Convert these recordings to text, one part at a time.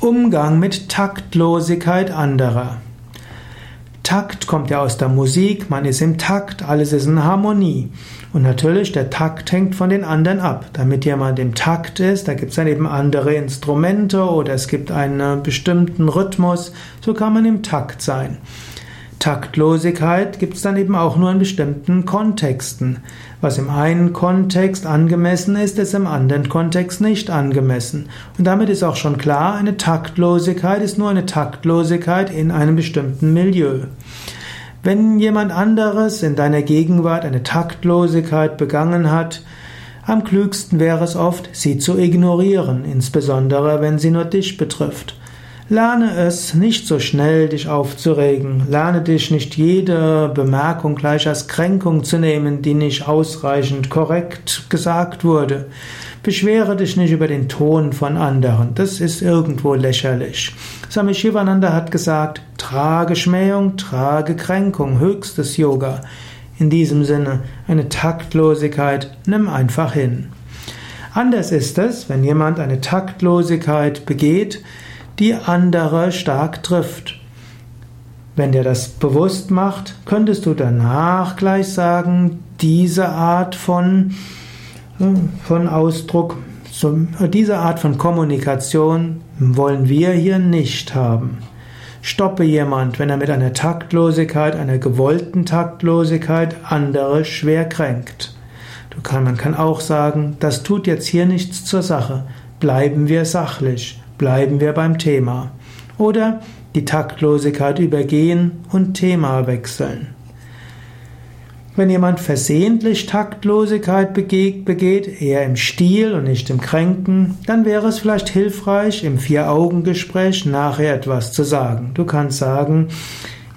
Umgang mit Taktlosigkeit anderer. Takt kommt ja aus der Musik, man ist im Takt, alles ist in Harmonie. Und natürlich, der Takt hängt von den anderen ab. Damit jemand im Takt ist, da gibt es dann eben andere Instrumente oder es gibt einen bestimmten Rhythmus, so kann man im Takt sein. Taktlosigkeit gibt es dann eben auch nur in bestimmten Kontexten. Was im einen Kontext angemessen ist, ist im anderen Kontext nicht angemessen. Und damit ist auch schon klar, eine Taktlosigkeit ist nur eine Taktlosigkeit in einem bestimmten Milieu. Wenn jemand anderes in deiner Gegenwart eine Taktlosigkeit begangen hat, am klügsten wäre es oft, sie zu ignorieren, insbesondere wenn sie nur dich betrifft. Lerne es, nicht so schnell dich aufzuregen. Lerne dich nicht jede Bemerkung gleich als Kränkung zu nehmen, die nicht ausreichend korrekt gesagt wurde. Beschwere dich nicht über den Ton von anderen. Das ist irgendwo lächerlich. Swami Shivananda hat gesagt, trage Schmähung, trage Kränkung, höchstes Yoga. In diesem Sinne, eine Taktlosigkeit, nimm einfach hin. Anders ist es, wenn jemand eine Taktlosigkeit begeht, die andere stark trifft. Wenn dir das bewusst macht, könntest du danach gleich sagen, diese Art von, äh, von Ausdruck, diese Art von Kommunikation wollen wir hier nicht haben. Stoppe jemand, wenn er mit einer Taktlosigkeit, einer gewollten Taktlosigkeit andere schwer kränkt. Du kann, man kann auch sagen, das tut jetzt hier nichts zur Sache. Bleiben wir sachlich bleiben wir beim Thema. Oder die Taktlosigkeit übergehen und Thema wechseln. Wenn jemand versehentlich Taktlosigkeit begeht, eher im Stil und nicht im Kränken, dann wäre es vielleicht hilfreich, im Vier-Augen-Gespräch nachher etwas zu sagen. Du kannst sagen,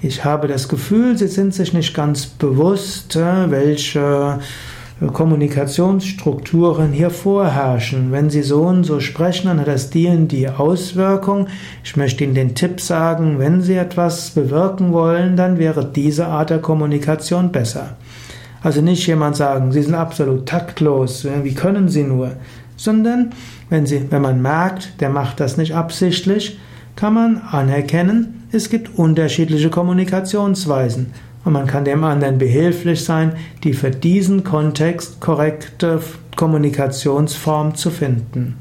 ich habe das Gefühl, Sie sind sich nicht ganz bewusst, äh, welche Kommunikationsstrukturen hier vorherrschen. Wenn Sie so und so sprechen, dann hat das die und die Auswirkung. Ich möchte Ihnen den Tipp sagen, wenn Sie etwas bewirken wollen, dann wäre diese Art der Kommunikation besser. Also nicht jemand sagen, Sie sind absolut taktlos, wie können Sie nur? Sondern, wenn, Sie, wenn man merkt, der macht das nicht absichtlich, kann man anerkennen, es gibt unterschiedliche Kommunikationsweisen und man kann dem anderen behilflich sein, die für diesen Kontext korrekte Kommunikationsform zu finden.